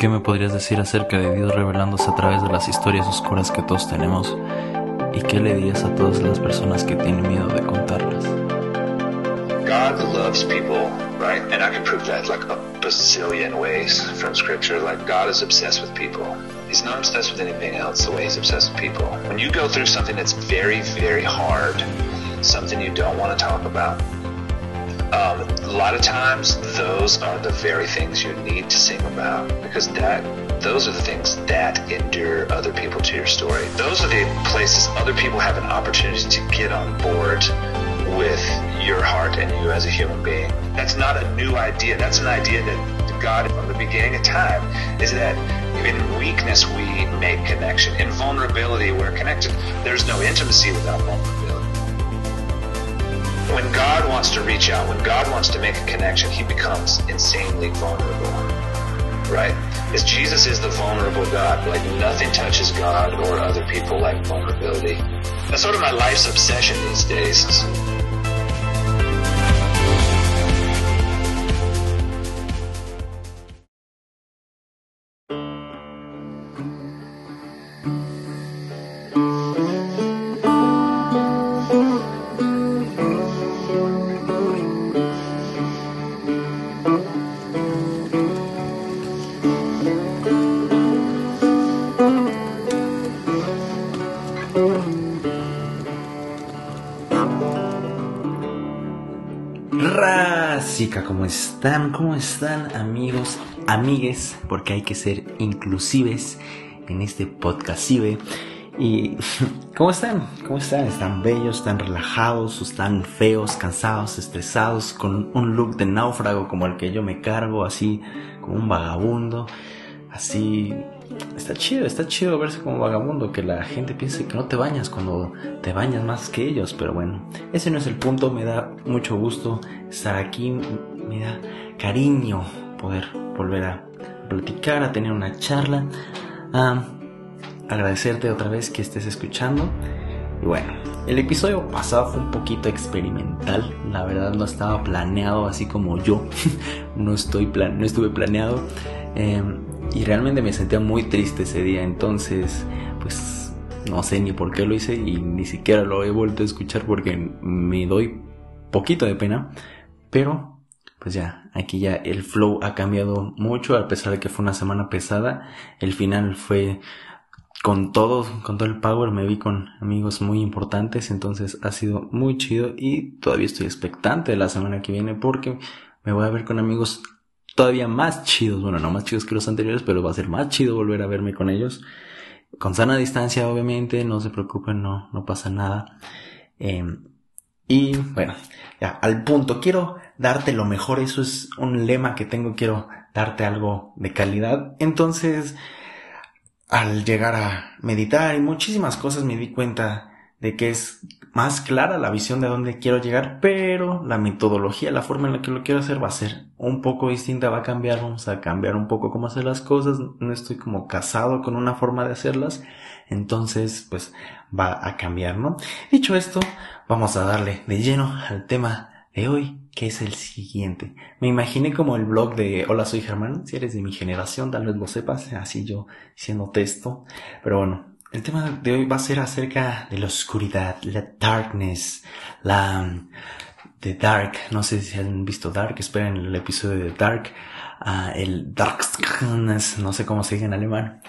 ¿Qué me podrías decir acerca de Dios revelándose a través de las historias oscuras que todos tenemos? ¿Y qué le dirías a todas las personas que tienen miedo de contarlas? God loves people, right? And I can prove that like a bazillion ways from scripture. Like God is obsessed with people. He's not obsessed with anything else the way he's obsessed with people. When you go through something that's very, very hard, something you don't want to talk about, um, a lot of times those are the very things you need to sing about because that those are the things that endure other people to your story. Those are the places other people have an opportunity to get on board with your heart and you as a human being. That's not a new idea. That's an idea that God, from the beginning of time, is that in weakness we make connection. In vulnerability, we're connected. There's no intimacy without vulnerability. When God wants to reach out, when God wants to make a connection, he becomes insanely vulnerable. Right? As Jesus is the vulnerable God, like nothing touches God or other people like vulnerability. That's sort of my life's obsession these days. ¿Cómo están? ¿Cómo están amigos, amigues? Porque hay que ser inclusives en este podcast Y ¿cómo están? ¿Cómo están? ¿Están bellos? ¿Están relajados? ¿Están feos, cansados, estresados? Con un look de náufrago como el que yo me cargo, así como un vagabundo, así está chido, está chido verse como vagabundo, que la gente piense que no te bañas cuando te bañas más que ellos, pero bueno, ese no es el punto, me da mucho gusto estar aquí, me da cariño poder volver a platicar, a tener una charla, a agradecerte otra vez que estés escuchando. Y bueno, el episodio pasado fue un poquito experimental, la verdad no estaba planeado así como yo, no, estoy plan no estuve planeado. Eh, y realmente me sentía muy triste ese día, entonces pues no sé ni por qué lo hice y ni siquiera lo he vuelto a escuchar porque me doy poquito de pena, pero pues ya, aquí ya el flow ha cambiado mucho a pesar de que fue una semana pesada, el final fue con todo, con todo el power, me vi con amigos muy importantes, entonces ha sido muy chido y todavía estoy expectante de la semana que viene porque me voy a ver con amigos todavía más chidos, bueno, no más chidos que los anteriores, pero va a ser más chido volver a verme con ellos. Con sana distancia, obviamente, no se preocupen, no, no pasa nada. Em, y bueno, ya, al punto, quiero darte lo mejor, eso es un lema que tengo, quiero darte algo de calidad. Entonces, al llegar a meditar y muchísimas cosas me di cuenta de que es más clara la visión de dónde quiero llegar, pero la metodología, la forma en la que lo quiero hacer va a ser un poco distinta, va a cambiar, vamos a cambiar un poco cómo hacer las cosas, no estoy como casado con una forma de hacerlas, entonces pues va a cambiar, ¿no? Dicho esto, vamos a darle de lleno al tema de hoy, que es el siguiente. Me imaginé como el blog de Hola soy Germán, si eres de mi generación tal vez lo sepas, así yo siendo texto, pero bueno, el tema de hoy va a ser acerca de la oscuridad, la darkness, la de Dark. No sé si han visto Dark, esperen el episodio de Dark, uh, el Darkness, no sé cómo se dice en alemán.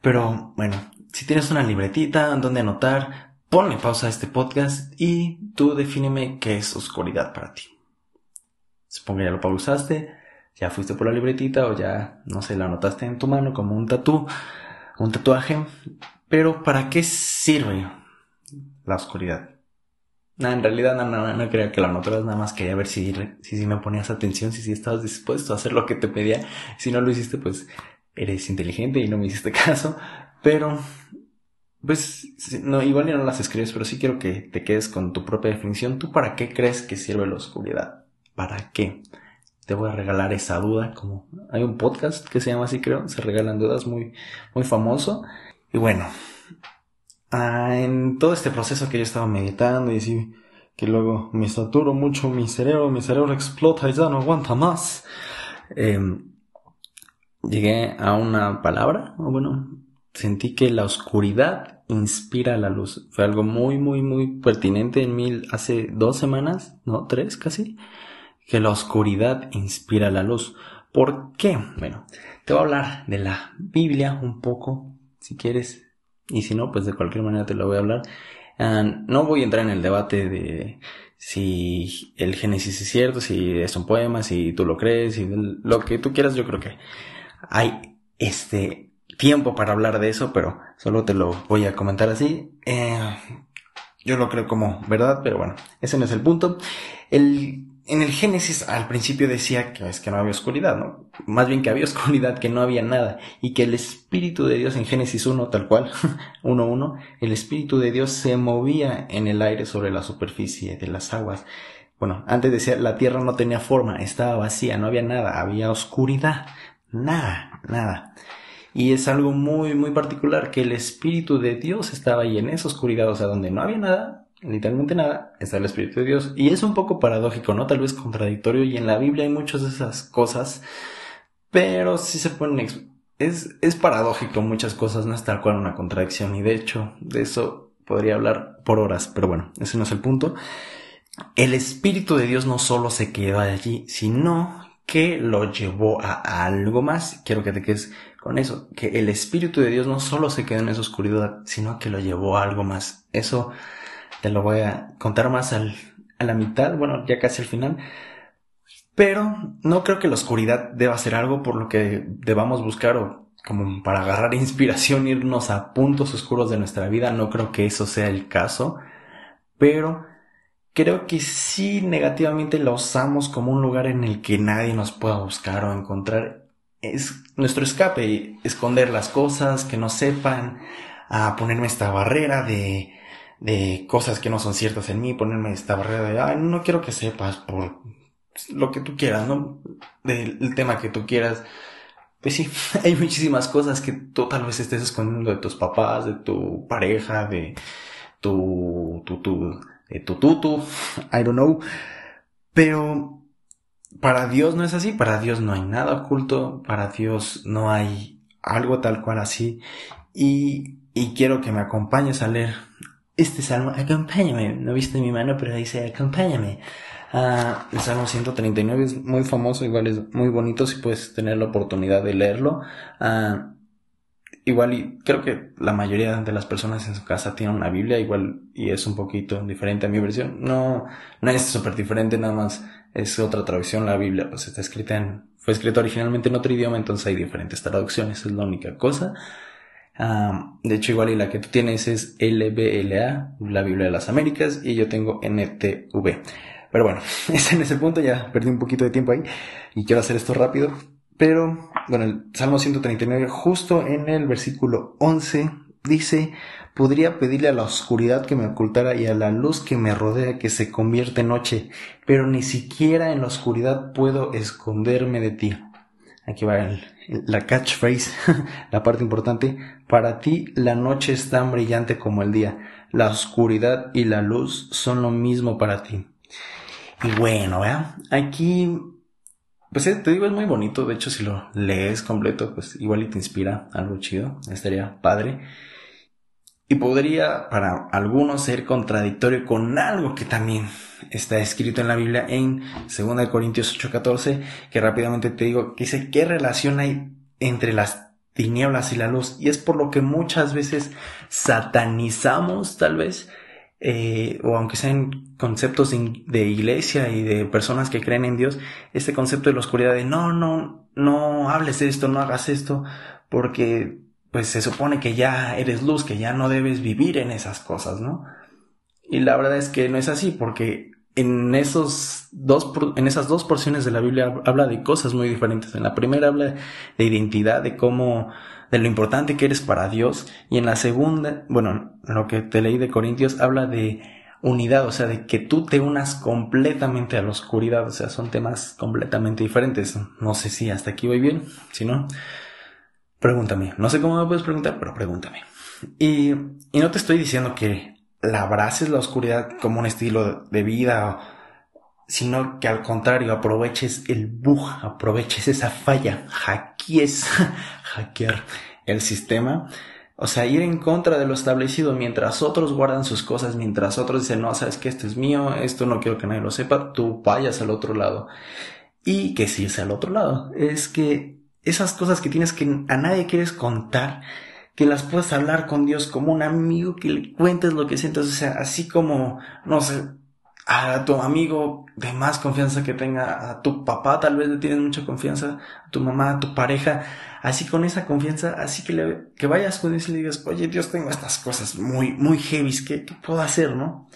Pero bueno, si tienes una libretita donde anotar, ponle pausa a este podcast y tú defíneme qué es oscuridad para ti. Supongo que ya lo pausaste, ya fuiste por la libretita o ya, no sé, la anotaste en tu mano como un tatú, un tatuaje. Pero ¿para qué sirve la oscuridad? No, en realidad no, no, no creía que la notaras, nada más quería ver si, si, si me ponías atención, si, si estabas dispuesto a hacer lo que te pedía. Si no lo hiciste, pues eres inteligente y no me hiciste caso. Pero, pues, no, igual ya no las escribes, pero sí quiero que te quedes con tu propia definición. ¿Tú para qué crees que sirve la oscuridad? ¿Para qué? Te voy a regalar esa duda, como hay un podcast que se llama así, creo, se regalan dudas muy, muy famoso. Y bueno, ah, en todo este proceso que yo estaba meditando y así, que luego me saturo mucho mi cerebro, mi cerebro explota y ya no aguanta más. Em, llegué a una palabra, o bueno, sentí que la oscuridad inspira la luz. Fue algo muy, muy, muy pertinente en mí hace dos semanas, no, tres casi, que la oscuridad inspira la luz. ¿Por qué? Bueno, te voy a hablar de la Biblia un poco, si quieres, y si no, pues de cualquier manera te lo voy a hablar. Ah, no voy a entrar en el debate de si el Génesis es cierto, si es un poema, si tú lo crees, si lo que tú quieras, yo creo que hay este tiempo para hablar de eso, pero solo te lo voy a comentar así. Eh, yo lo creo como verdad, pero bueno, ese no es el punto. El en el Génesis al principio decía que es que no había oscuridad, ¿no? Más bien que había oscuridad, que no había nada, y que el Espíritu de Dios en Génesis 1, tal cual, 1.1, el Espíritu de Dios se movía en el aire sobre la superficie de las aguas. Bueno, antes decía, la tierra no tenía forma, estaba vacía, no había nada, había oscuridad, nada, nada. Y es algo muy, muy particular que el Espíritu de Dios estaba ahí en esa oscuridad, o sea, donde no había nada, literalmente nada, está el Espíritu de Dios. Y es un poco paradójico, ¿no? Tal vez contradictorio, y en la Biblia hay muchas de esas cosas, pero sí se pueden... Es, es paradójico muchas cosas, no es tal cual una contradicción, y de hecho, de eso podría hablar por horas, pero bueno, ese no es el punto. El Espíritu de Dios no solo se quedó allí, sino que lo llevó a algo más. Quiero que te quedes con eso, que el Espíritu de Dios no solo se quedó en esa oscuridad, sino que lo llevó a algo más. Eso te lo voy a contar más al, a la mitad, bueno, ya casi al final. Pero no creo que la oscuridad deba ser algo por lo que debamos buscar o como para agarrar inspiración, irnos a puntos oscuros de nuestra vida. No creo que eso sea el caso. Pero creo que sí negativamente la usamos como un lugar en el que nadie nos pueda buscar o encontrar. Es nuestro escape, esconder las cosas, que no sepan, a ponerme esta barrera de de cosas que no son ciertas en mí, ponerme esta barrera de, ay, no quiero que sepas por lo que tú quieras, ¿no? Del tema que tú quieras. Pues sí, hay muchísimas cosas que tú tal vez estés escondiendo de tus papás, de tu pareja, de tu, tu, tu, de tu tutu, I don't know. Pero para Dios no es así, para Dios no hay nada oculto, para Dios no hay algo tal cual así. Y, y quiero que me acompañes a leer este salmo, acompáñame, no viste mi mano, pero dice, acompáñame. Ah, el Salmo 139 es muy famoso, igual es muy bonito si puedes tener la oportunidad de leerlo. Ah, igual y creo que la mayoría de las personas en su casa tienen una Biblia, igual y es un poquito diferente a mi versión. No, no es súper diferente, nada más es otra traducción la Biblia, pues está escrita en, fue escrita originalmente en otro idioma, entonces hay diferentes traducciones, es la única cosa. De hecho, igual y la que tú tienes es LBLA, la Biblia de las Américas, y yo tengo NTV. Pero bueno, ese en ese punto ya perdí un poquito de tiempo ahí y quiero hacer esto rápido. Pero, bueno, el Salmo 139, justo en el versículo 11, dice, podría pedirle a la oscuridad que me ocultara y a la luz que me rodea que se convierta en noche, pero ni siquiera en la oscuridad puedo esconderme de ti. Aquí va la catchphrase, la parte importante. Para ti la noche es tan brillante como el día. La oscuridad y la luz son lo mismo para ti. Y bueno, ¿verdad? Aquí, pues eh, te digo, es muy bonito. De hecho, si lo lees completo, pues igual y te inspira algo chido. Estaría padre. Y podría para algunos ser contradictorio con algo que también está escrito en la Biblia en 2 Corintios 8:14, que rápidamente te digo, que dice, ¿qué relación hay entre las tinieblas y la luz? Y es por lo que muchas veces satanizamos tal vez, eh, o aunque sean conceptos de, iglesia y de personas que creen en Dios, este concepto de la oscuridad de no, no, no hables de esto, no hagas esto, porque pues se supone que ya eres luz, que ya no debes vivir en esas cosas, ¿no? Y la verdad es que no es así, porque en esos dos, en esas dos porciones de la Biblia habla de cosas muy diferentes. En la primera habla de identidad, de cómo, de lo importante que eres para Dios. Y en la segunda, bueno, lo que te leí de Corintios habla de unidad, o sea, de que tú te unas completamente a la oscuridad. O sea, son temas completamente diferentes. No sé si hasta aquí voy bien, si no, Pregúntame. No sé cómo me puedes preguntar, pero pregúntame. Y, y no te estoy diciendo que la abraces la oscuridad como un estilo de vida sino que al contrario aproveches el bug, aproveches esa falla, hackees, hackear el sistema. O sea, ir en contra de lo establecido mientras otros guardan sus cosas, mientras otros dicen, no, sabes que esto es mío, esto no quiero que nadie lo sepa, tú vayas al otro lado. Y que si es al otro lado, es que esas cosas que tienes que a nadie quieres contar, que las puedas hablar con Dios como un amigo, que le cuentes lo que sientes, o sea, así como, no sé, a tu amigo de más confianza que tenga, a tu papá tal vez le tienes mucha confianza, a tu mamá, a tu pareja, así con esa confianza, así que, le, que vayas con Dios y le digas, oye Dios, tengo estas cosas muy, muy heavy, ¿qué, qué puedo hacer, no?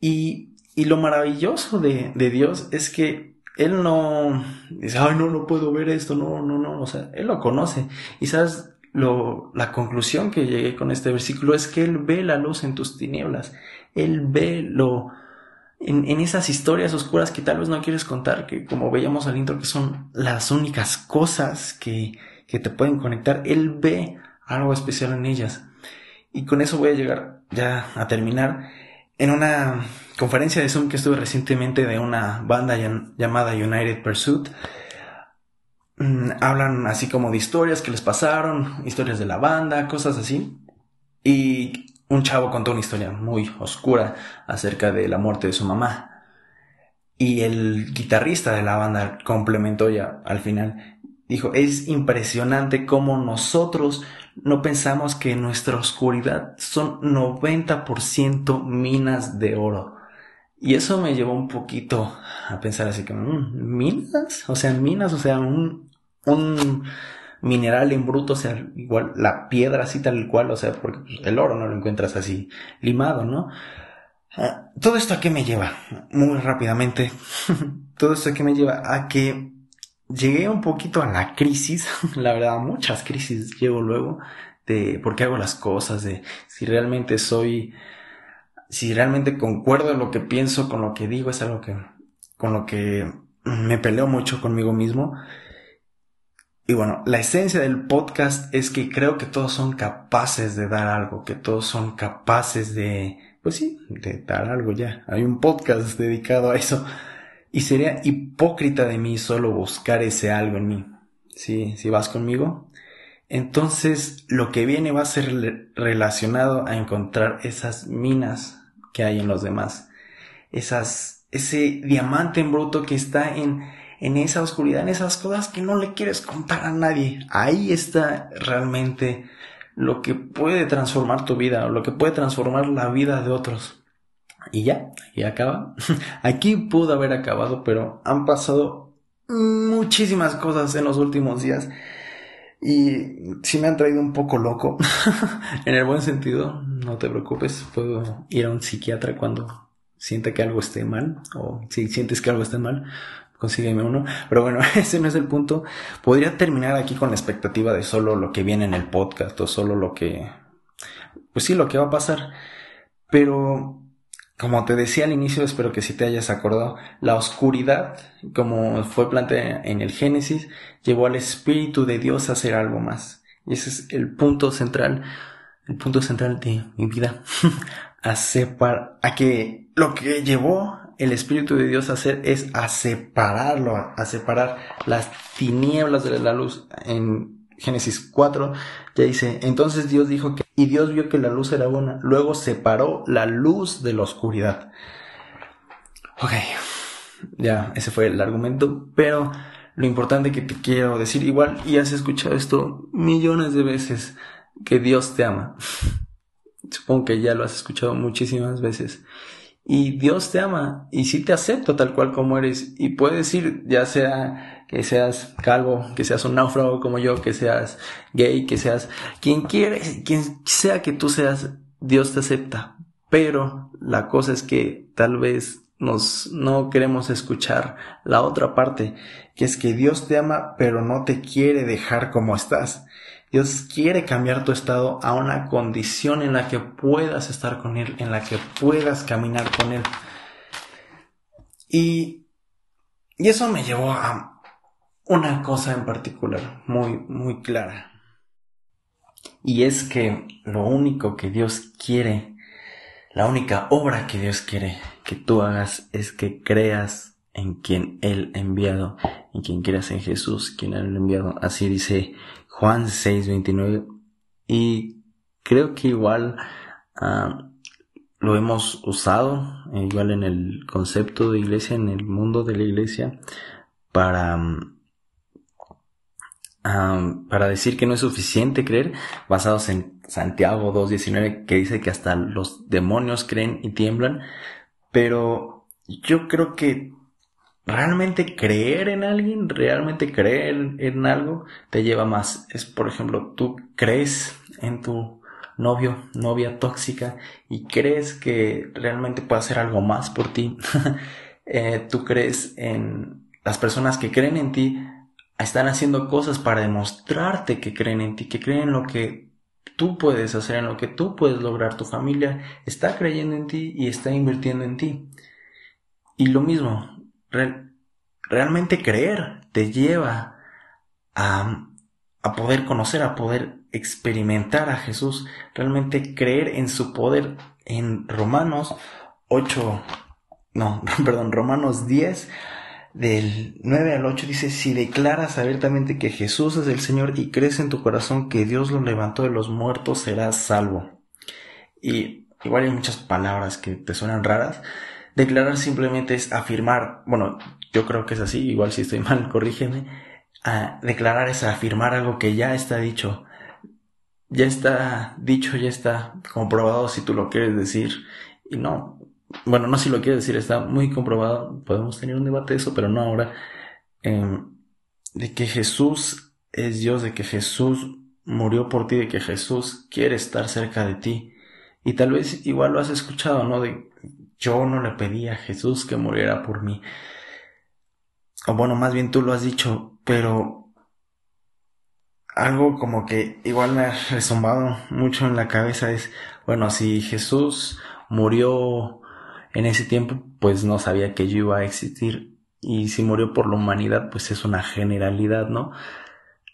Y, y lo maravilloso de, de Dios es que Él no dice, ay, no, no puedo ver esto, no, no, no, o sea, Él lo conoce. Y sabes, lo, la conclusión que llegué con este versículo es que Él ve la luz en tus tinieblas. Él ve lo, en, en, esas historias oscuras que tal vez no quieres contar, que como veíamos al intro, que son las únicas cosas que, que te pueden conectar. Él ve algo especial en ellas. Y con eso voy a llegar ya a terminar. En una conferencia de Zoom que estuve recientemente de una banda llamada United Pursuit, Mm, hablan así como de historias que les pasaron, historias de la banda, cosas así. Y un chavo contó una historia muy oscura acerca de la muerte de su mamá. Y el guitarrista de la banda complementó ya al final. Dijo, es impresionante cómo nosotros no pensamos que nuestra oscuridad son 90% minas de oro. Y eso me llevó un poquito a pensar así como, mm, ¿minas? O sea, minas, o sea, un, un mineral en bruto, o sea, igual la piedra así tal cual, o sea, porque pues, el oro no lo encuentras así limado, ¿no? Ah, todo esto a qué me lleva, muy rápidamente, todo esto a qué me lleva a que llegué un poquito a la crisis, la verdad, muchas crisis llevo luego de por qué hago las cosas, de si realmente soy, si realmente concuerdo en lo que pienso con lo que digo, es algo que, con lo que me peleo mucho conmigo mismo y bueno, la esencia del podcast es que creo que todos son capaces de dar algo, que todos son capaces de, pues sí, de dar algo ya. Hay un podcast dedicado a eso. Y sería hipócrita de mí solo buscar ese algo en mí. Sí, si vas conmigo. Entonces, lo que viene va a ser relacionado a encontrar esas minas que hay en los demás. Esas, ese diamante en bruto que está en, en esa oscuridad, en esas cosas que no le quieres contar a nadie. Ahí está realmente lo que puede transformar tu vida, lo que puede transformar la vida de otros. Y ya, y acaba. Aquí pudo haber acabado, pero han pasado muchísimas cosas en los últimos días. Y sí me han traído un poco loco. en el buen sentido, no te preocupes, puedo ir a un psiquiatra cuando sienta que algo esté mal, o si sientes que algo esté mal, consígueme uno. Pero bueno, ese no es el punto. Podría terminar aquí con la expectativa de solo lo que viene en el podcast o solo lo que... Pues sí, lo que va a pasar. Pero, como te decía al inicio, espero que si te hayas acordado, la oscuridad, como fue planteada en el Génesis, llevó al Espíritu de Dios a hacer algo más. Y ese es el punto central, el punto central de mi vida. a a que lo que llevó el Espíritu de Dios a hacer es a separarlo, a separar las tinieblas de la luz. En Génesis 4 ya dice, entonces Dios dijo que, y Dios vio que la luz era buena, luego separó la luz de la oscuridad. Ok, ya, ese fue el argumento, pero lo importante que te quiero decir, igual, y has escuchado esto millones de veces, que Dios te ama. Supongo que ya lo has escuchado muchísimas veces. Y Dios te ama y sí te acepta tal cual como eres. Y puede decir, ya sea que seas calvo, que seas un náufrago como yo, que seas gay, que seas quien quiere, quien sea que tú seas, Dios te acepta. Pero la cosa es que tal vez nos no queremos escuchar la otra parte, que es que Dios te ama, pero no te quiere dejar como estás. Dios quiere cambiar tu estado a una condición en la que puedas estar con Él, en la que puedas caminar con Él. Y, y eso me llevó a una cosa en particular, muy, muy clara. Y es que lo único que Dios quiere, la única obra que Dios quiere que tú hagas es que creas en quien Él ha enviado, en quien creas en Jesús, quien Él ha enviado. Así dice Juan 6:29. Y creo que igual ah, lo hemos usado, eh, igual en el concepto de iglesia, en el mundo de la iglesia, para, ah, para decir que no es suficiente creer, basados en Santiago 2.19, que dice que hasta los demonios creen y tiemblan, pero yo creo que realmente creer en alguien, realmente creer en algo, te lleva más. Es, por ejemplo, tú crees en tu novio, novia tóxica y crees que realmente puede hacer algo más por ti. Eh, tú crees en las personas que creen en ti, están haciendo cosas para demostrarte que creen en ti, que creen en lo que tú puedes hacer, en lo que tú puedes lograr. Tu familia está creyendo en ti y está invirtiendo en ti. Y lo mismo, realmente creer te lleva a, a poder conocer, a poder experimentar a Jesús, realmente creer en su poder. En Romanos 8, no, perdón, Romanos 10, del 9 al 8 dice, si declaras abiertamente que Jesús es el Señor y crees en tu corazón que Dios lo levantó de los muertos, serás salvo. Y igual hay muchas palabras que te suenan raras, Declarar simplemente es afirmar, bueno, yo creo que es así, igual si estoy mal, corrígeme. declarar es afirmar algo que ya está dicho. Ya está dicho, ya está comprobado si tú lo quieres decir. Y no, bueno, no si lo quieres decir, está muy comprobado. Podemos tener un debate de eso, pero no ahora. Em, de que Jesús es Dios, de que Jesús murió por ti, de que Jesús quiere estar cerca de ti. Y tal vez igual lo has escuchado, ¿no? De yo no le pedí a Jesús que muriera por mí. O bueno, más bien tú lo has dicho, pero algo como que igual me ha resombado mucho en la cabeza es, bueno, si Jesús murió en ese tiempo, pues no sabía que yo iba a existir. Y si murió por la humanidad, pues es una generalidad, ¿no?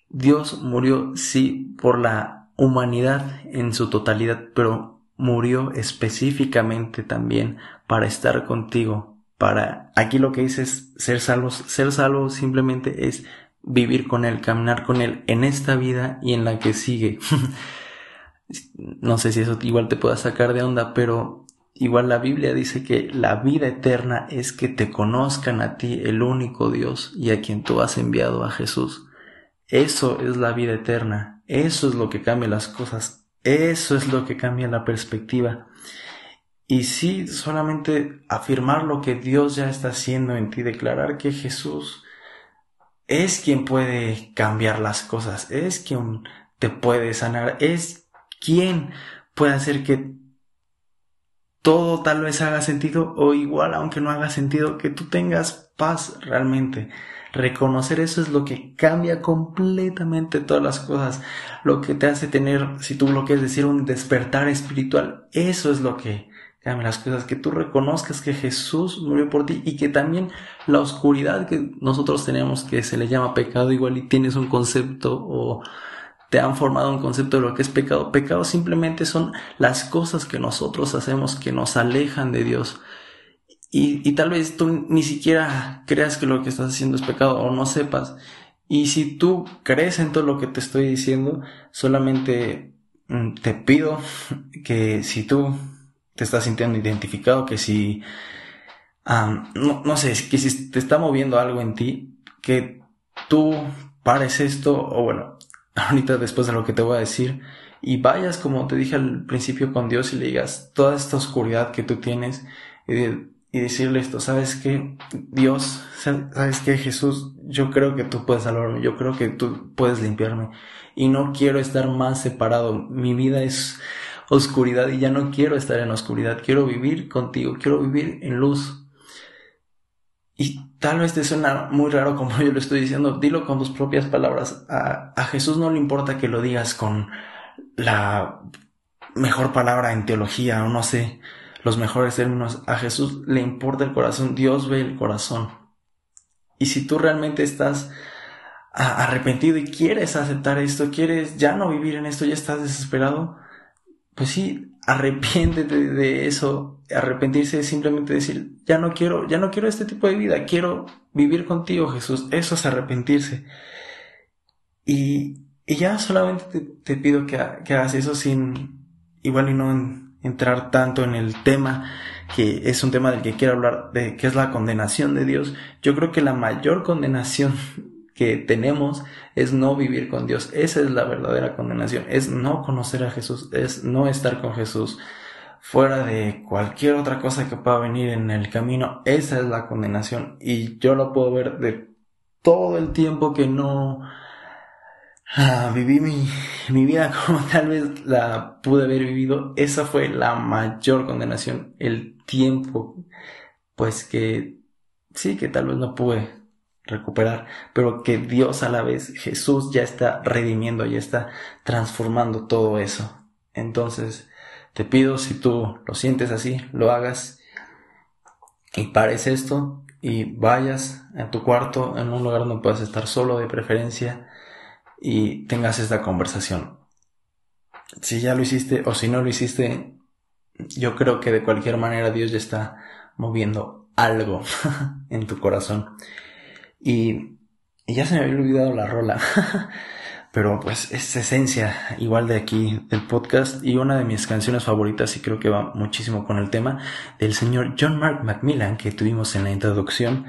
Dios murió, sí, por la humanidad en su totalidad, pero murió específicamente también para estar contigo, para aquí lo que dice es ser salvos, ser salvo simplemente es vivir con él, caminar con él en esta vida y en la que sigue. no sé si eso igual te pueda sacar de onda, pero igual la Biblia dice que la vida eterna es que te conozcan a ti, el único Dios, y a quien tú has enviado a Jesús. Eso es la vida eterna, eso es lo que cambia las cosas. Eso es lo que cambia la perspectiva. Y sí, solamente afirmar lo que Dios ya está haciendo en ti, declarar que Jesús es quien puede cambiar las cosas, es quien te puede sanar, es quien puede hacer que todo tal vez haga sentido o igual aunque no haga sentido, que tú tengas paz realmente. Reconocer eso es lo que cambia completamente todas las cosas. Lo que te hace tener, si tú lo quieres decir, un despertar espiritual. Eso es lo que las cosas. Que tú reconozcas que Jesús murió por ti y que también la oscuridad que nosotros tenemos, que se le llama pecado, igual y tienes un concepto o te han formado un concepto de lo que es pecado. Pecado simplemente son las cosas que nosotros hacemos que nos alejan de Dios. Y, tal vez tú ni siquiera creas que lo que estás haciendo es pecado o no sepas. Y si tú crees en todo lo que te estoy diciendo, solamente mm, te pido que si tú te estás sintiendo identificado, que si, no, no sé, que si te está moviendo algo en ti, que tú pares esto, o bueno, ahorita después de lo que te voy a decir, y vayas como te dije al principio con Dios y le digas toda esta oscuridad que tú tienes, y y decirle esto, ¿sabes qué? Dios, ¿sabes qué? Jesús, yo creo que tú puedes salvarme, yo creo que tú puedes limpiarme y no quiero estar más separado. Mi vida es oscuridad y ya no quiero estar en oscuridad, quiero vivir contigo, quiero vivir en luz. Y tal vez te suena muy raro como yo lo estoy diciendo, dilo con tus propias palabras. A, a Jesús no le importa que lo digas con la mejor palabra en teología o no sé los mejores términos. A Jesús le importa el corazón, Dios ve el corazón. Y si tú realmente estás arrepentido y quieres aceptar esto, quieres ya no vivir en esto, ya estás desesperado, pues sí, arrepiéntete de eso, arrepentirse es simplemente decir, ya no quiero, ya no quiero este tipo de vida, quiero vivir contigo, Jesús. Eso es arrepentirse. Y, y ya solamente te, pido que, que, hagas eso sin, igual y no entrar tanto en el tema, que es un tema del que quiero hablar, de que es la condenación de Dios. Yo creo que la mayor condenación que tenemos es no vivir con Dios. Esa es la verdadera condenación. Es no conocer a Jesús. Es no estar con Jesús. Fuera de cualquier otra cosa que pueda venir en el camino. Esa es la condenación. Y yo lo puedo ver de todo el tiempo que no ah, viví mi, mi vida como tal vez la pude haber vivido. Esa fue la mayor condenación. El tiempo. Pues que sí, que tal vez no pude recuperar, pero que Dios a la vez, Jesús ya está redimiendo, ya está transformando todo eso. Entonces, te pido si tú lo sientes así, lo hagas y pares esto y vayas a tu cuarto, en un lugar donde puedas estar solo de preferencia y tengas esta conversación. Si ya lo hiciste o si no lo hiciste, yo creo que de cualquier manera Dios ya está moviendo algo en tu corazón. Y, ya se me había olvidado la rola. Pero pues es esencia igual de aquí del podcast y una de mis canciones favoritas y creo que va muchísimo con el tema del señor John Mark Macmillan que tuvimos en la introducción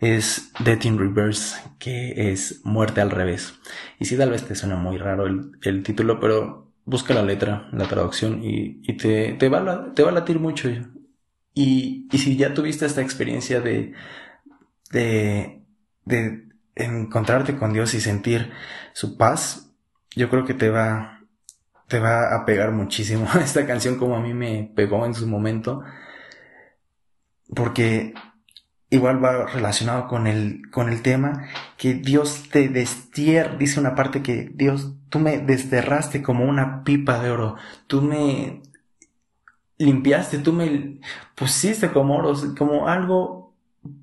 es Death in Reverse que es Muerte al revés. Y sí tal vez te suena muy raro el, título pero busca la letra, la traducción y, y te, te, va a, te va a latir mucho. Y, y si ya tuviste esta experiencia de, de de encontrarte con Dios y sentir su paz, yo creo que te va, te va a pegar muchísimo esta canción como a mí me pegó en su momento, porque igual va relacionado con el, con el tema que Dios te destierra, dice una parte que Dios, tú me desterraste como una pipa de oro, tú me limpiaste, tú me pusiste como oro, como algo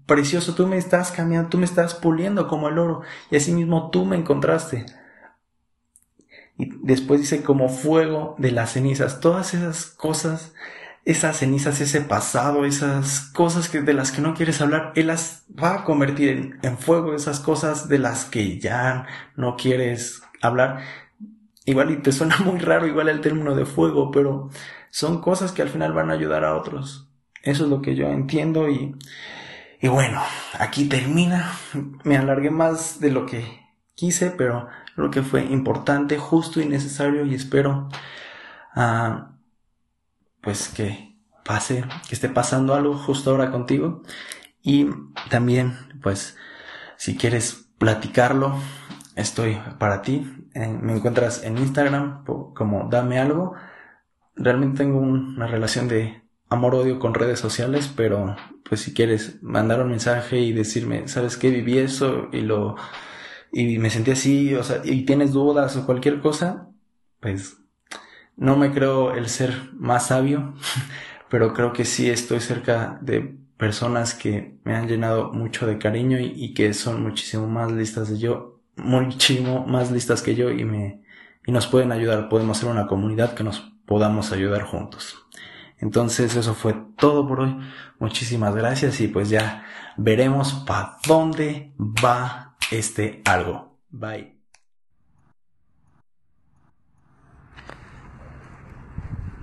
precioso, tú me estás cambiando, tú me estás puliendo como el oro, y así mismo tú me encontraste. Y después dice como fuego de las cenizas, todas esas cosas, esas cenizas, ese pasado, esas cosas que, de las que no quieres hablar, Él las va a convertir en, en fuego, esas cosas de las que ya no quieres hablar. Igual y te suena muy raro, igual el término de fuego, pero son cosas que al final van a ayudar a otros. Eso es lo que yo entiendo y, y bueno, aquí termina. Me alargué más de lo que quise, pero creo que fue importante, justo y necesario y espero ah, pues que pase, que esté pasando algo justo ahora contigo. Y también, pues, si quieres platicarlo, estoy para ti. Eh, me encuentras en Instagram como dame algo. Realmente tengo una relación de amor-odio con redes sociales, pero pues si quieres mandar un mensaje y decirme, ¿sabes qué? Viví eso y lo, y me sentí así, o sea, y tienes dudas o cualquier cosa, pues no me creo el ser más sabio, pero creo que sí estoy cerca de personas que me han llenado mucho de cariño y, que son muchísimo más listas de yo, muchísimo más listas que yo y me, y nos pueden ayudar, podemos ser una comunidad que nos podamos ayudar juntos. Entonces eso fue todo por hoy. Muchísimas gracias y pues ya veremos para dónde va este algo. Bye.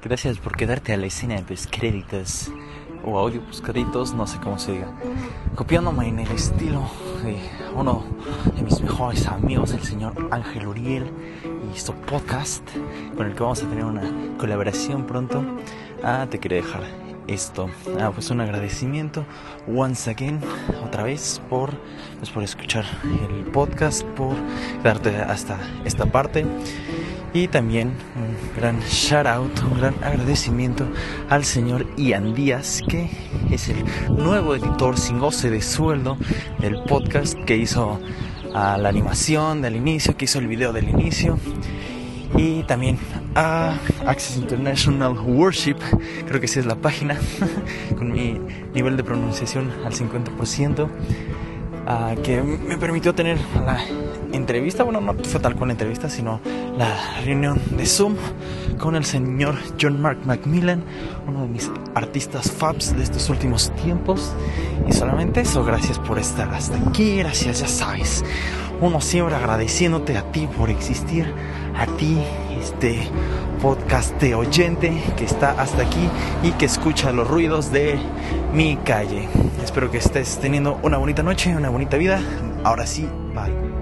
Gracias por quedarte a la escena de los créditos o audio créditos, no sé cómo se diga. Copiándome en el estilo de uno de mis mejores amigos, el señor Ángel Uriel, y su podcast, con el que vamos a tener una colaboración pronto. Ah, te quería dejar esto. Ah, pues un agradecimiento once again, otra vez, por, pues por escuchar el podcast, por darte hasta esta parte. Y también un gran shout out, un gran agradecimiento al señor Ian Díaz, que es el nuevo editor sin goce de sueldo del podcast que hizo la animación del inicio, que hizo el video del inicio y también a Access International Worship, creo que sí es la página, con mi nivel de pronunciación al 50%. ah, que me permitió tener la entrevista, bueno, no fue tal cual la entrevista, sino la reunión de Zoom con el señor John Mark Macmillan, uno de mis artistas fabs de estos últimos tiempos. Y solamente eso, gracias por estar hasta aquí, gracias, ya sabes. Uno siempre agradeciéndote a ti por existir, a ti, este podcast de oyente que está hasta aquí y que escucha los ruidos de mi calle. Espero que estés teniendo una bonita noche, una bonita vida. Ahora sí, bye.